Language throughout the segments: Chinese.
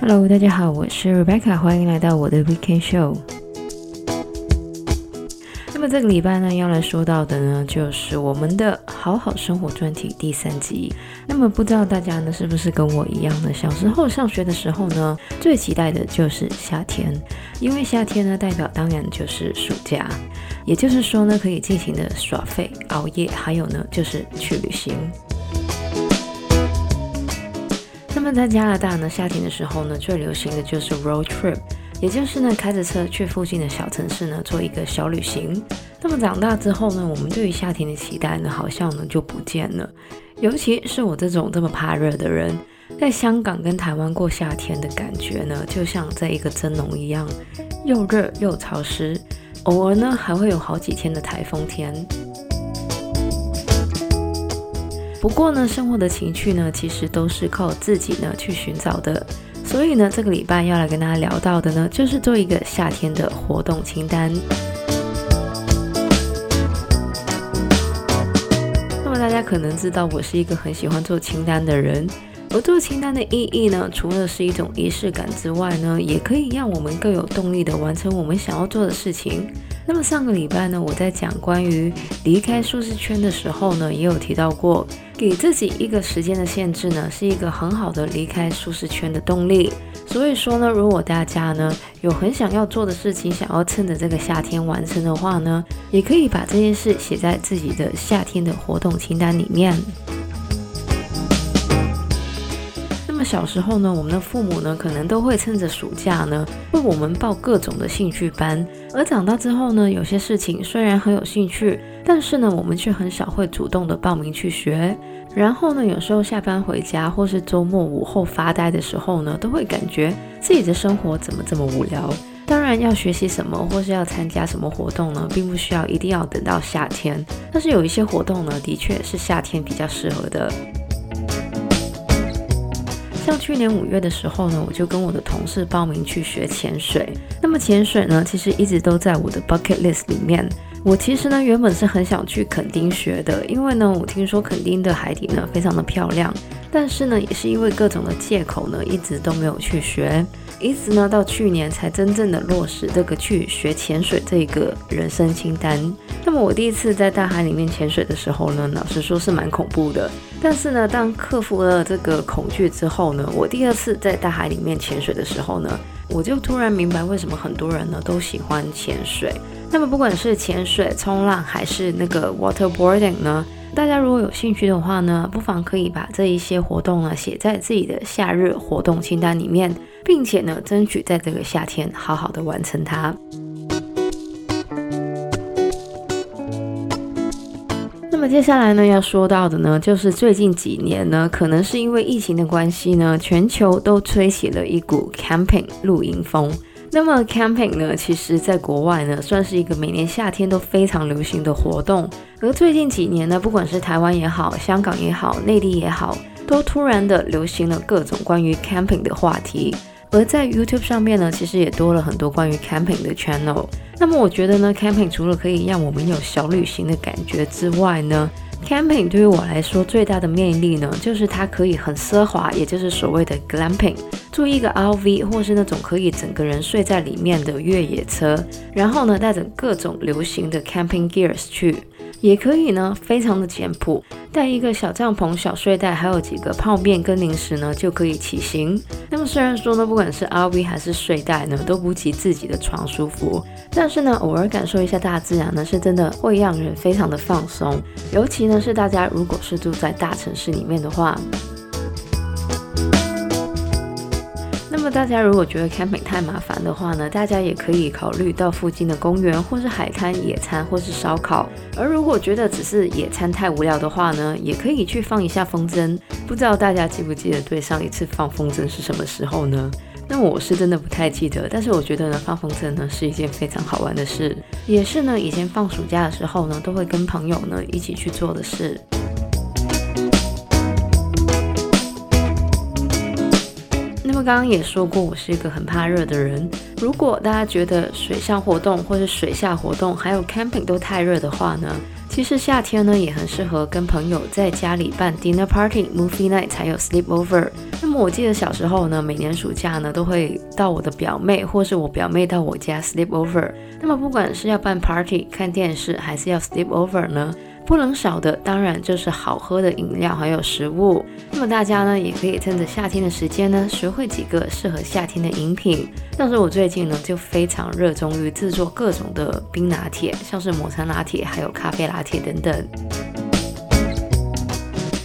Hello，大家好，我是 Rebecca，欢迎来到我的 Weekend Show。那么这个礼拜呢，要来说到的呢，就是我们的好好生活专题第三集。那么不知道大家呢，是不是跟我一样呢？小时候上学的时候呢，最期待的就是夏天，因为夏天呢，代表当然就是暑假，也就是说呢，可以尽情的耍废、熬夜，还有呢，就是去旅行。那么在加拿大呢，夏天的时候呢，最流行的就是 road trip，也就是呢，开着车去附近的小城市呢，做一个小旅行。那么长大之后呢，我们对于夏天的期待呢，好像呢就不见了。尤其是我这种这么怕热的人，在香港跟台湾过夏天的感觉呢，就像在一个蒸笼一样，又热又潮湿，偶尔呢还会有好几天的台风天。不过呢，生活的情趣呢，其实都是靠自己呢去寻找的。所以呢，这个礼拜要来跟大家聊到的呢，就是做一个夏天的活动清单。那么大家可能知道，我是一个很喜欢做清单的人。而做清单的意义呢，除了是一种仪式感之外呢，也可以让我们更有动力的完成我们想要做的事情。那么上个礼拜呢，我在讲关于离开舒适圈的时候呢，也有提到过，给自己一个时间的限制呢，是一个很好的离开舒适圈的动力。所以说呢，如果大家呢有很想要做的事情，想要趁着这个夏天完成的话呢，也可以把这件事写在自己的夏天的活动清单里面。小时候呢，我们的父母呢，可能都会趁着暑假呢，为我们报各种的兴趣班。而长大之后呢，有些事情虽然很有兴趣，但是呢，我们却很少会主动的报名去学。然后呢，有时候下班回家或是周末午后发呆的时候呢，都会感觉自己的生活怎么这么无聊。当然，要学习什么或是要参加什么活动呢，并不需要一定要等到夏天。但是有一些活动呢，的确是夏天比较适合的。像去年五月的时候呢，我就跟我的同事报名去学潜水。那么潜水呢，其实一直都在我的 bucket list 里面。我其实呢，原本是很想去垦丁学的，因为呢，我听说垦丁的海底呢非常的漂亮。但是呢，也是因为各种的借口呢，一直都没有去学。一直呢，到去年才真正的落实这个去学潜水这个人生清单。那么我第一次在大海里面潜水的时候呢，老实说是蛮恐怖的。但是呢，当克服了这个恐惧之后呢，我第二次在大海里面潜水的时候呢，我就突然明白为什么很多人呢都喜欢潜水。那么不管是潜水、冲浪还是那个 waterboarding 呢，大家如果有兴趣的话呢，不妨可以把这一些活动呢写在自己的夏日活动清单里面，并且呢争取在这个夏天好好的完成它。那么接下来呢，要说到的呢，就是最近几年呢，可能是因为疫情的关系呢，全球都吹起了一股 camping 露营风。那么 camping 呢，其实在国外呢，算是一个每年夏天都非常流行的活动。而最近几年呢，不管是台湾也好，香港也好，内地也好，都突然的流行了各种关于 camping 的话题。而在 YouTube 上面呢，其实也多了很多关于 camping 的 channel。那么我觉得呢，camping 除了可以让我们有小旅行的感觉之外呢，camping 对于我来说最大的魅力呢，就是它可以很奢华，也就是所谓的 glamping，租一个 RV 或是那种可以整个人睡在里面的越野车，然后呢，带着各种流行的 camping gears 去。也可以呢，非常的简朴，带一个小帐篷、小睡袋，还有几个泡面跟零食呢，就可以起行。那么虽然说呢，不管是 RV 还是睡袋呢，都不及自己的床舒服，但是呢，偶尔感受一下大自然呢，是真的会让人非常的放松。尤其呢，是大家如果是住在大城市里面的话。么大家如果觉得 camping 太麻烦的话呢，大家也可以考虑到附近的公园或是海滩野餐或是烧烤。而如果觉得只是野餐太无聊的话呢，也可以去放一下风筝。不知道大家记不记得对上一次放风筝是什么时候呢？那我是真的不太记得，但是我觉得呢，放风筝呢是一件非常好玩的事，也是呢以前放暑假的时候呢都会跟朋友呢一起去做的事。那么刚刚也说过，我是一个很怕热的人。如果大家觉得水上活动或是水下活动还有 camping 都太热的话呢，其实夏天呢也很适合跟朋友在家里办 dinner party、movie night 还有 sleep over。那么我记得小时候呢，每年暑假呢都会到我的表妹或是我表妹到我家 sleep over。那么不管是要办 party、看电视，还是要 sleep over 呢，不能少的当然就是好喝的饮料还有食物。那么大家呢也可以趁着夏天的时间呢，学会几个适合夏天的饮品。像是我最近呢就非常热衷于制作各种的冰拿铁，像是抹茶拿铁还有咖啡拿铁等等。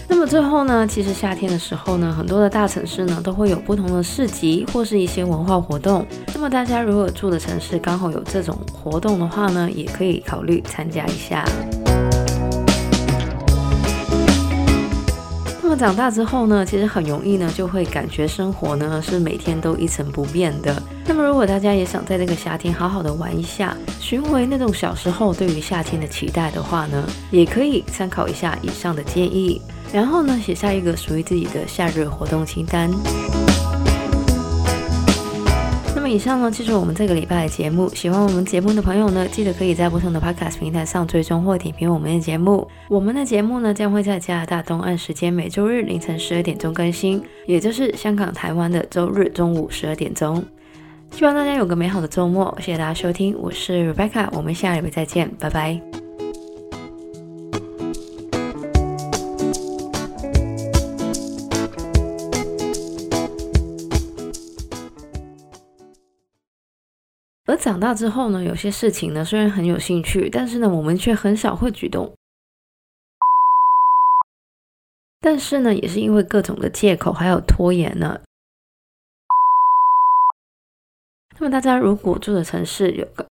那么最后呢，其实夏天的时候呢，很多的大城市呢都会有不同的市集或是一些文化活动。那么大家如果住的城市刚好有这种活动的话呢，也可以考虑参加一下。长大之后呢，其实很容易呢，就会感觉生活呢是每天都一成不变的。那么如果大家也想在这个夏天好好的玩一下，寻回那种小时候对于夏天的期待的话呢，也可以参考一下以上的建议，然后呢写下一个属于自己的夏日活动清单。以上呢就是我们这个礼拜的节目。喜欢我们节目的朋友呢，记得可以在不同的 Podcast 平台上追踪或点评我们的节目。我们的节目呢将会在加拿大东岸时间每周日凌晨十二点钟更新，也就是香港、台湾的周日中午十二点钟。希望大家有个美好的周末，谢谢大家收听，我是 Rebecca，我们下礼拜再见，拜拜。长大之后呢，有些事情呢，虽然很有兴趣，但是呢，我们却很少会举动。但是呢，也是因为各种的借口还有拖延呢。那么大家如果住的城市有个。